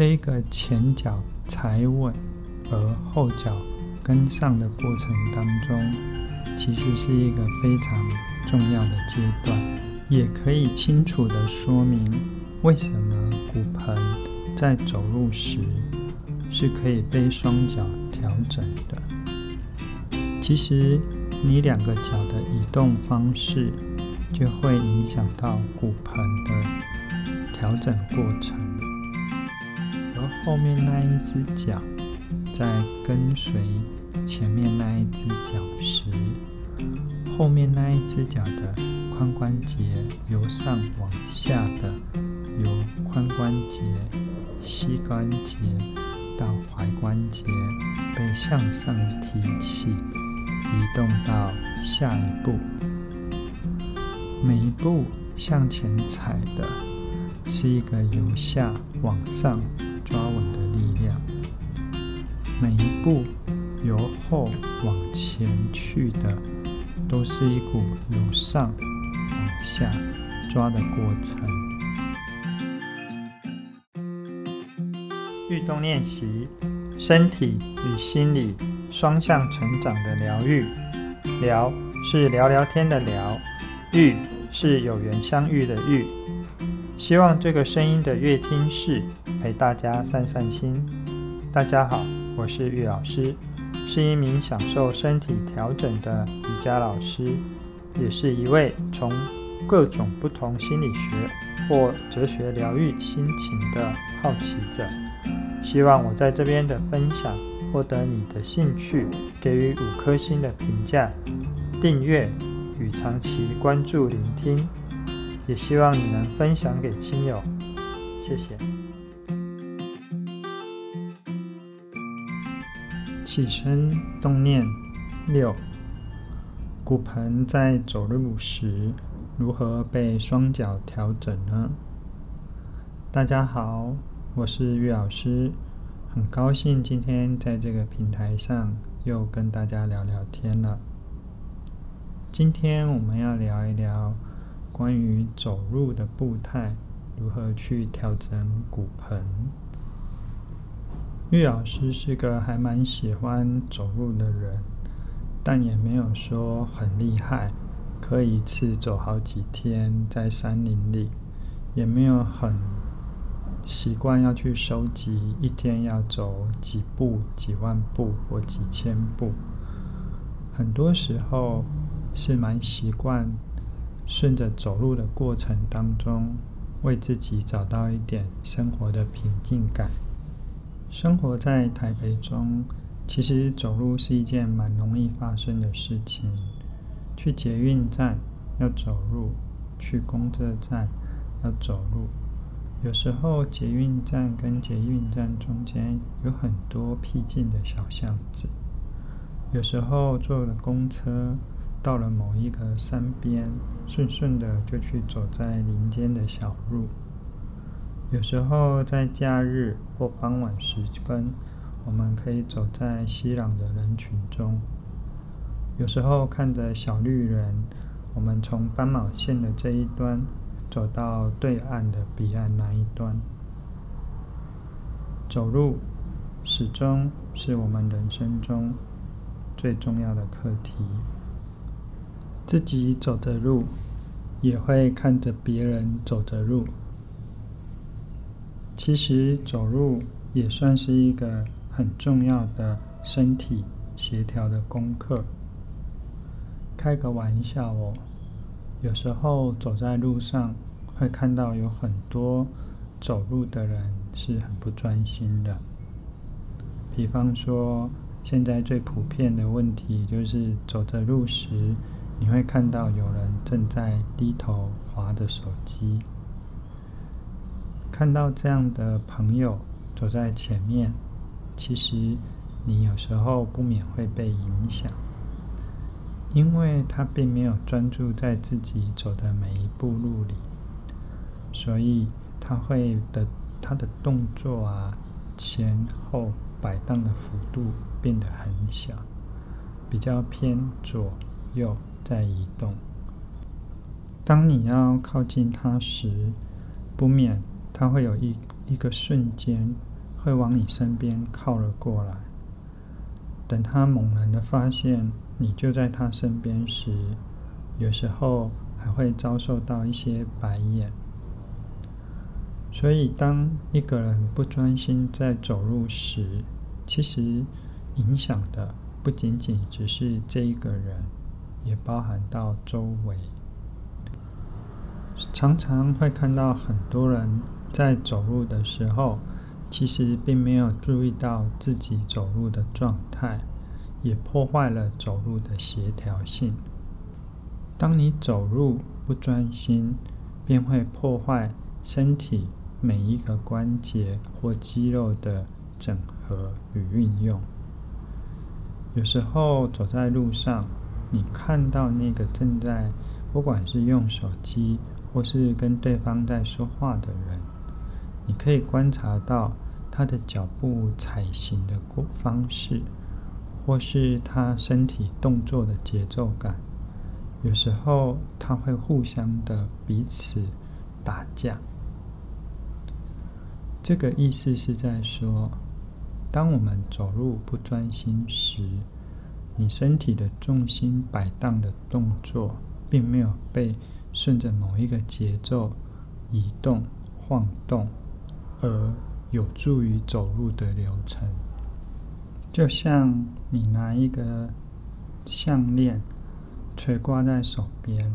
这个前脚踩稳，而后脚跟上的过程当中，其实是一个非常重要的阶段，也可以清楚的说明为什么骨盆在走路时是可以被双脚调整的。其实，你两个脚的移动方式就会影响到骨盆的调整过程，后面那一只脚在跟随前面那一只脚时，后面那一只脚的髋关节由上往下的，由髋关节、膝关节到踝关节被向上提起，移动到下一步。每一步向前踩的是一个由下往上抓稳的力量，每一步由后往前去的都是一股由上往下抓的过程。运动练习，身体与心理双向成长的疗愈。聊是聊聊天的聊。遇是有缘相遇的遇，希望这个声音的乐听室陪大家散散心。大家好，我是玉老师，是一名享受身体调整的瑜伽老师，也是一位从各种不同心理学或哲学疗愈心情的好奇者。希望我在这边的分享获得你的兴趣，给予五颗星的评价，订阅。与长期关注聆听，也希望你能分享给亲友，谢谢。起身动念六，骨盆在走路时如何被双脚调整呢？大家好，我是玉老师，很高兴今天在这个平台上又跟大家聊聊天了。今天我们要聊一聊关于走路的步态，如何去调整骨盆。玉老师是个还蛮喜欢走路的人，但也没有说很厉害，可以一次走好几天在山林里，也没有很习惯要去收集一天要走几步、几万步或几千步。很多时候，是蛮习惯顺着走路的过程当中，为自己找到一点生活的平静感。生活在台北中，其实走路是一件蛮容易发生的事情。去捷运站要走路，去公车站要走路。有时候捷运站跟捷运站中间有很多僻静的小巷子。有时候坐了公车。到了某一个山边，顺顺的就去走在林间的小路。有时候在假日或傍晚时分，我们可以走在熙攘的人群中。有时候看着小绿人，我们从斑马线的这一端走到对岸的彼岸那一端。走路始终是我们人生中最重要的课题。自己走着路，也会看着别人走着路。其实走路也算是一个很重要的身体协调的功课。开个玩笑哦，有时候走在路上，会看到有很多走路的人是很不专心的。比方说，现在最普遍的问题就是走着路时，你会看到有人正在低头滑着手机，看到这样的朋友走在前面，其实你有时候不免会被影响，因为他并没有专注在自己走的每一步路里，所以他会的他的动作啊，前后摆荡的幅度变得很小，比较偏左右。在移动。当你要靠近他时，不免他会有一一个瞬间会往你身边靠了过来。等他猛然的发现你就在他身边时，有时候还会遭受到一些白眼。所以，当一个人不专心在走路时，其实影响的不仅仅只是这一个人，也包含到周围。常常会看到很多人在走路的时候，其实并没有注意到自己走路的状态，也破坏了走路的协调性。当你走路不专心，便会破坏身体。每一个关节或肌肉的整合与运用。有时候走在路上，你看到那个正在不管是用手机或是跟对方在说话的人，你可以观察到他的脚步踩行的过方式，或是他身体动作的节奏感。有时候他会互相的彼此打架。这个意思是在说，当我们走路不专心时，你身体的重心摆荡的动作，并没有被顺着某一个节奏移动、晃动，而有助于走路的流程。就像你拿一个项链垂挂在手边，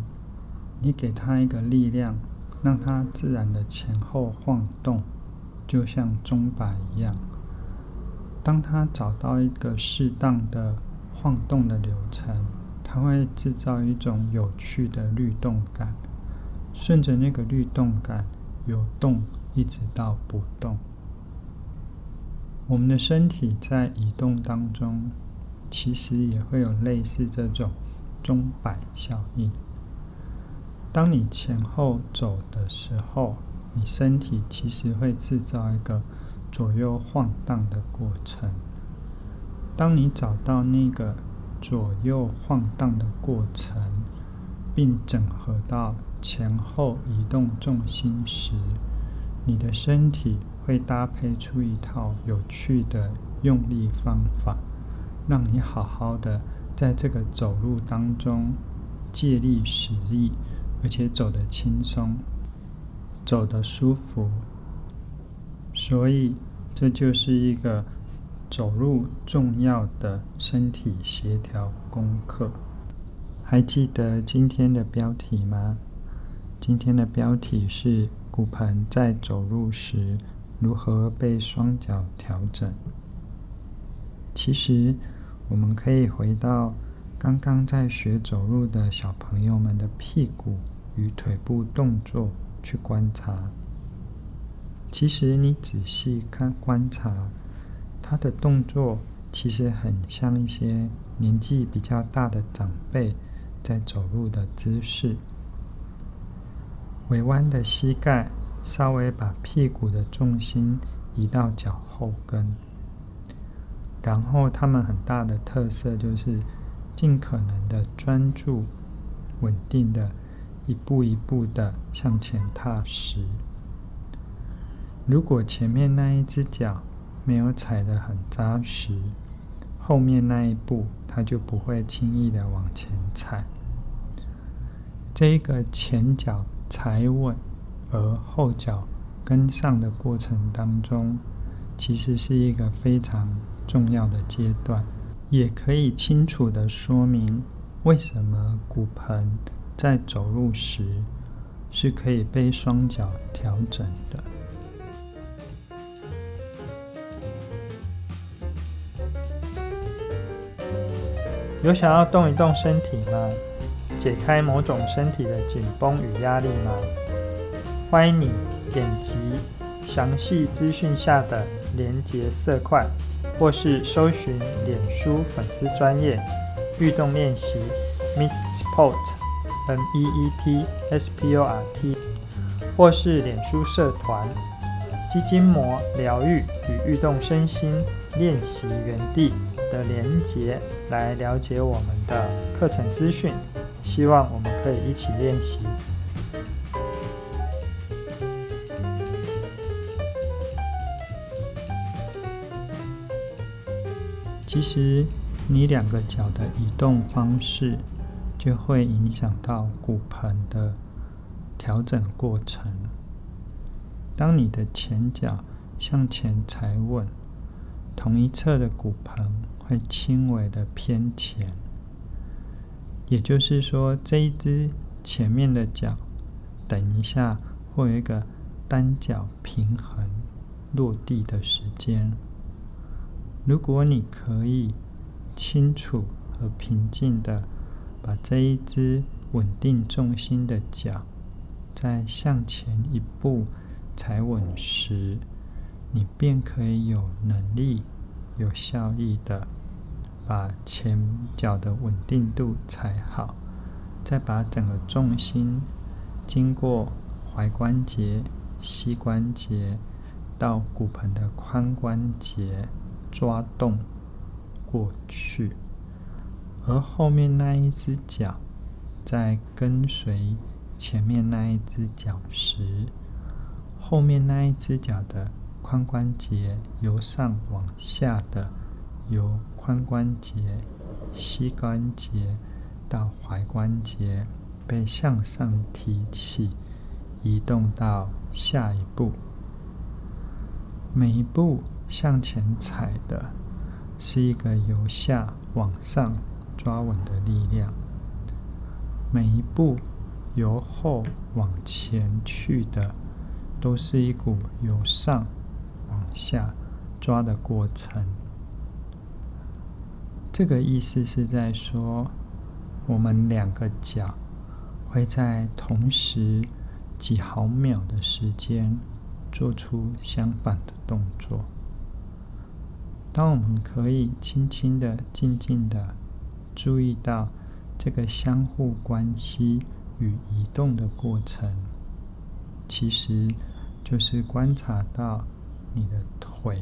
你给它一个力量，让它自然的前后晃动。就像钟摆一样，当它找到一个适当的晃动的流程，它会制造一种有趣的律动感，顺着那个律动感由动一直到不动。我们的身体在移动当中，其实也会有类似这种钟摆效应。当你前后走的时候，你身体其实会制造一个左右晃荡的过程。当你找到那个左右晃荡的过程，并整合到前后移动重心时，你的身体会搭配出一套有趣的用力方法，让你好好的在这个走路当中借力使力，而且走得轻松。走得舒服，所以这就是一个走路重要的身体协调功课。还记得今天的标题吗？今天的标题是骨盆在走路时如何被双脚调整。其实，我们可以回到刚刚在学走路的小朋友们的屁股与腿部动作。去观察，其实你仔细看观察，他的动作其实很像一些年纪比较大的长辈在走路的姿势。微弯的膝盖，稍微把屁股的重心移到脚后跟，然后他们很大的特色就是尽可能的专注、稳定的。一步一步的向前踏实。如果前面那一只脚没有踩得很扎实，后面那一步它就不会轻易的往前踩。这个前脚踩稳，而后脚跟上的过程当中，其实是一个非常重要的阶段，也可以清楚的说明为什么骨盆。在走路时，是可以被双脚调整的。有想要动一动身体吗？解开某种身体的紧绷与压力吗？欢迎你点击详细资讯下的连结色块，或是搜寻脸书粉丝专业运动练习 Meet Sport。M E E T S P O R T，或是脸书社团“肌筋膜疗愈与运动身心练习园地”的连结，来了解我们的课程资讯。希望我们可以一起练习。其实你两个脚的移动方式，就会影响到骨盆的调整过程。当你的前脚向前踩稳，同一侧的骨盆会轻微的偏前，也就是说，这一只前面的脚，等一下会有一个单脚平衡落地的时间。如果你可以清楚和平静的把这一只稳定重心的脚，在向前一步踩稳时，你便可以有能力、有效益的把前脚的稳定度踩好，再把整个重心经过踝关节、膝关节到骨盆的髋关节抓动过去，而后面那一只脚在跟随前面那一只脚时，后面那一只脚的。髋关节由上往下的，由髋关节、膝关节到踝关节被向上提起，移动到下一步。每一步向前踩的是一个由下往上抓稳的力量，每一步由后往前去的都是一股由上。往下抓的过程，这个意思是在说，我们两个脚会在同时几毫秒的时间做出相反的动作。当我们可以轻轻的、静静的注意到这个相互关系与移动的过程，其实就是观察到。你的腿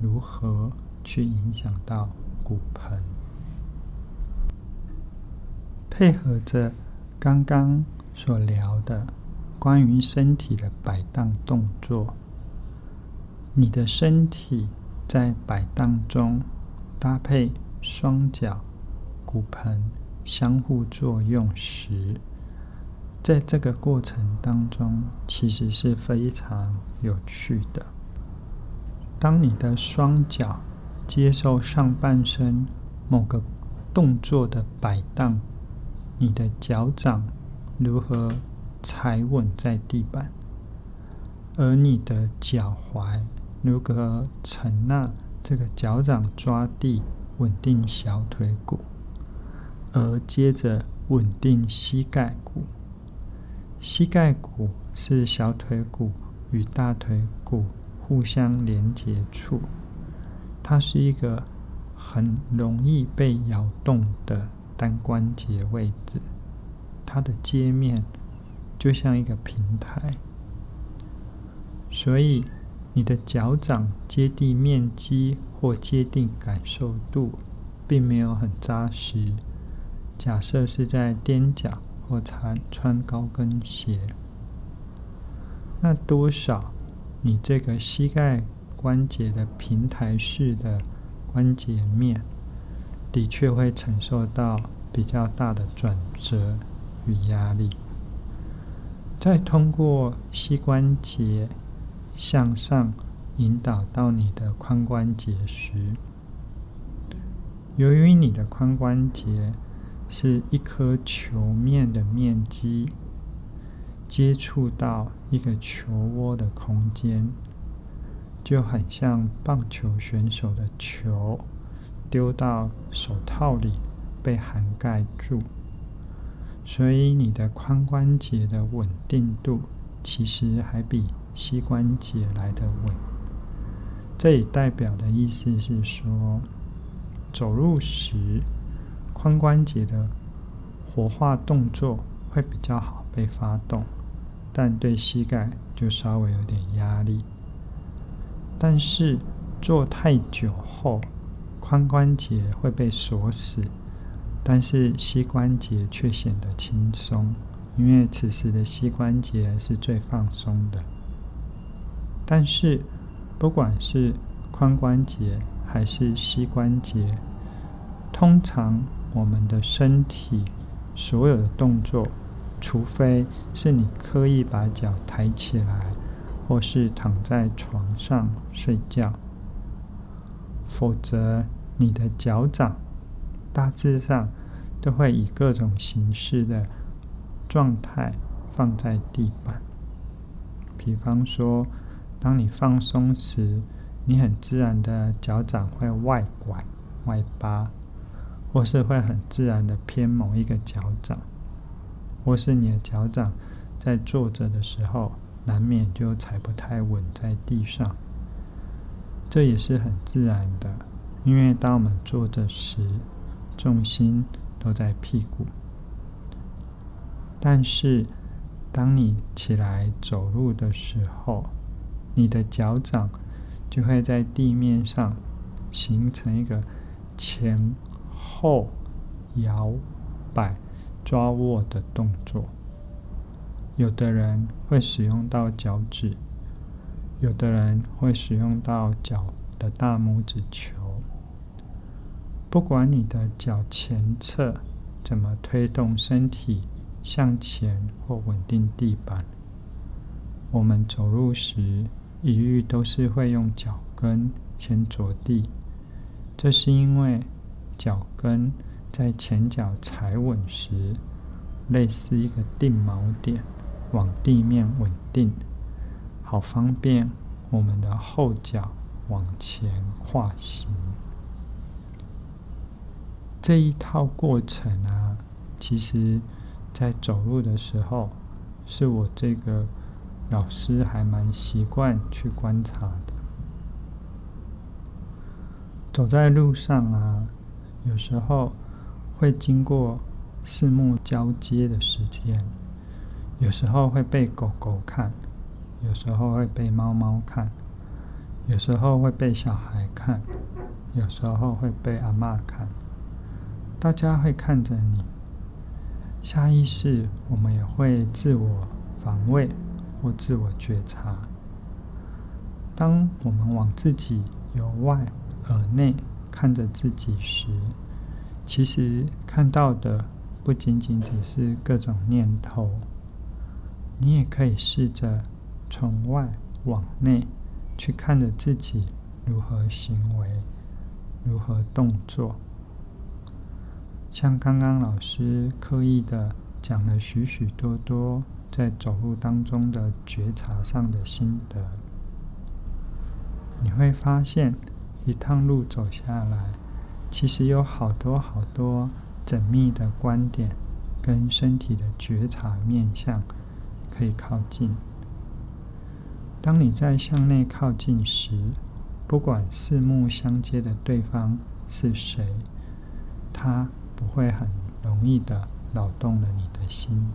如何去影响到骨盆？配合着刚刚所聊的关于身体的摆荡动作，你的身体在摆荡中搭配双脚骨盆相互作用时，在这个过程当中，其实是非常有趣的。当你的双脚接受上半身某个动作的摆荡，你的脚掌如何踩稳在地板，而你的脚踝如何承纳这个脚掌抓地，稳定小腿骨，而接着稳定膝盖骨。膝盖骨是小腿骨与大腿骨。互相连接处，它是一个很容易被摇动的单关节位置。它的接面就像一个平台，所以你的脚掌接地面积或接地感受度并没有很扎实。假设是在踮脚或穿穿高跟鞋，那多少？你这个膝盖关节的平台式的关节面，的确会承受到比较大的转折与压力。再通过膝关节向上引导到你的髋关节时，由于你的髋关节是一颗球面的面积。接触到一个球窝的空间，就很像棒球选手的球丢到手套里被涵盖住，所以你的髋关节的稳定度其实还比膝关节来得稳。这也代表的意思是说，走路时髋关节的活化动作会比较好被发动。但对膝盖就稍微有点压力，但是坐太久后，髋关节会被锁死，但是膝关节却显得轻松，因为此时的膝关节是最放松的。但是不管是髋关节还是膝关节？通常我们的身体所有的动作，除非是你刻意把脚抬起来，或是躺在床上睡觉，否则你的脚掌大致上都会以各种形式的状态放在地板。比方说，当你放松时，你很自然的脚掌会外拐、外八，或是会很自然的偏某一个脚掌，或是你的脚掌在坐着的时候，难免就踩不太稳在地上。这也是很自然的，因为当我们坐着时，重心都在屁股。但是，当你起来走路的时候，你的脚掌就会在地面上形成一个前后摇摆、抓握的动作。有的人会使用到脚趾，有的人会使用到脚的大拇指球。不管你的脚前侧怎么推动身体向前或稳定地板，我们走路时，一律都是会用脚跟先着地，这是因为脚跟在前脚踩稳时，类似一个定锚点，往地面稳定，好方便我们的后脚往前跨行。这一套过程啊，其实在走路的时候，是我这个。老师还蛮习惯去观察的。走在路上啊，有时候会经过四目交接的时间，有时候会被狗狗看，有时候会被猫猫看，有时候会被小孩看，有时候会被阿嬷看。大家会看着你，下意识我们也会自我防卫。或自我觉察。当我们往自己由外而内看着自己时，其实看到的不仅仅只是各种念头。你也可以试着从外往内去看着自己如何行为，如何动作。像刚刚老师刻意的讲了许许多多。在走路当中的觉察上的心得，你会发现，一趟路走下来，其实有好多好多缜密的观点跟身体的觉察面向可以靠近。当你在向内靠近时，不管四目相接的对方是谁，他不会很容易的扰动了你的心。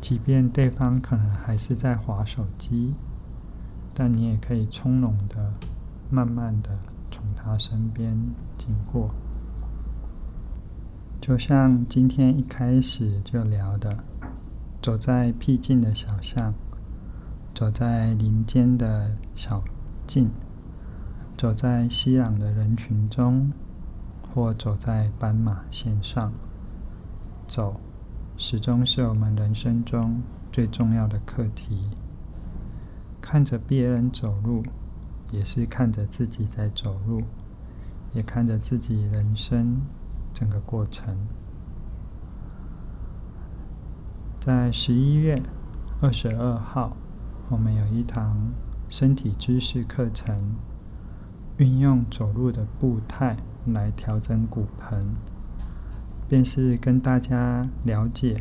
即便对方可能还是在划手机，但你也可以从容的、慢慢的从他身边经过。就像今天一开始就聊的，走在僻静的小巷，走在林间的小径，走在熙攘的人群中，或走在斑马线上，走。始终是我们人生中最重要的课题。看着别人走路，也是看着自己在走路，也看着自己人生整个过程。在十一月二十二号，我们有一堂身体知识课程，运用走路的步态来调整骨盆。便是跟大家了解、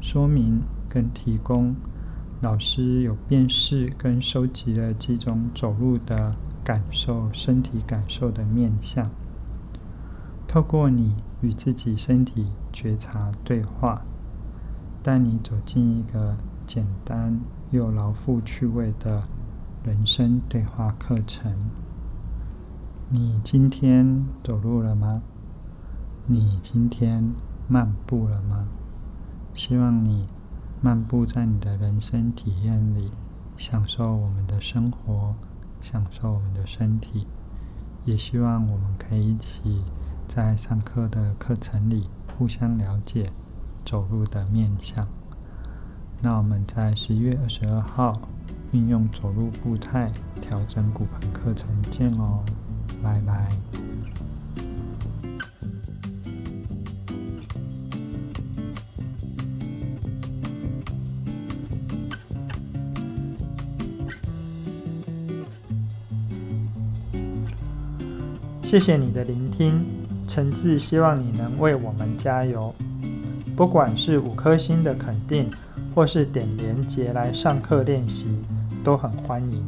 说明跟提供老师有辨识跟收集了几种走路的感受、身体感受的面向，透过你与自己身体觉察对话，带你走进一个简单又饶富趣味的人生对话课程。你今天走路了吗？你今天漫步了吗？希望你漫步在你的人生体验里，享受我们的生活，享受我们的身体，也希望我们可以一起在上课的课程里互相了解走路的面向。那我们在十一月二十二号运用走路步态调整骨盆课程见哦，拜拜。谢谢你的聆听，诚挚希望你能为我们加油。不管是五颗星的肯定，或是点连结来上课练习，都很欢迎。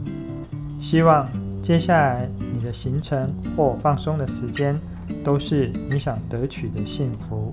希望接下来你的行程或放松的时间，都是你想得取的幸福。